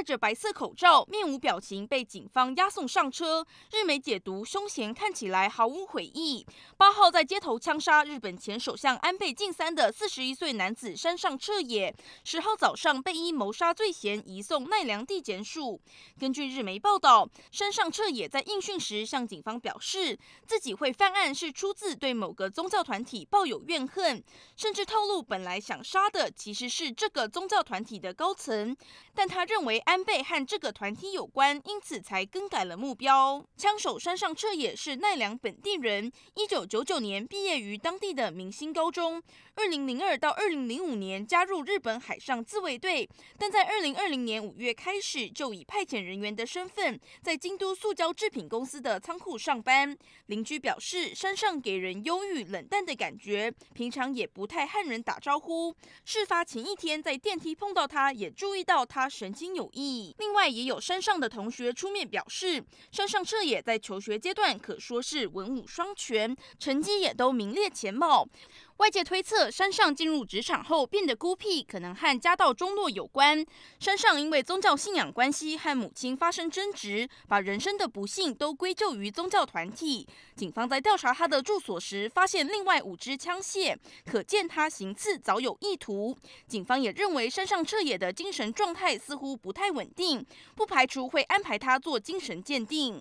戴着白色口罩、面无表情被警方押送上车。日媒解读凶嫌看起来毫无悔意。八号在街头枪杀日本前首相安倍晋三的四十一岁男子山上彻也，十号早上被依谋杀罪嫌移送奈良地检署。根据日媒报道，山上彻也在应讯时向警方表示，自己会犯案是出自对某个宗教团体抱有怨恨，甚至透露本来想杀的其实是这个宗教团体的高层，但他认为。安倍和这个团体有关，因此才更改了目标。枪手山上彻也是奈良本地人，一九九九年毕业于当地的明星高中，二零零二到二零零五年加入日本海上自卫队，但在二零二零年五月开始就以派遣人员的身份在京都塑胶制品公司的仓库上班。邻居表示，山上给人忧郁冷淡的感觉，平常也不太和人打招呼。事发前一天在电梯碰到他，也注意到他神经有异。另外，也有山上的同学出面表示，山上彻也在求学阶段可说是文武双全，成绩也都名列前茅。外界推测，山上进入职场后变得孤僻，可能和家道中落有关。山上因为宗教信仰关系和母亲发生争执，把人生的不幸都归咎于宗教团体。警方在调查他的住所时，发现另外五支枪械，可见他行刺早有意图。警方也认为山上彻野的精神状态似乎不太稳定，不排除会安排他做精神鉴定。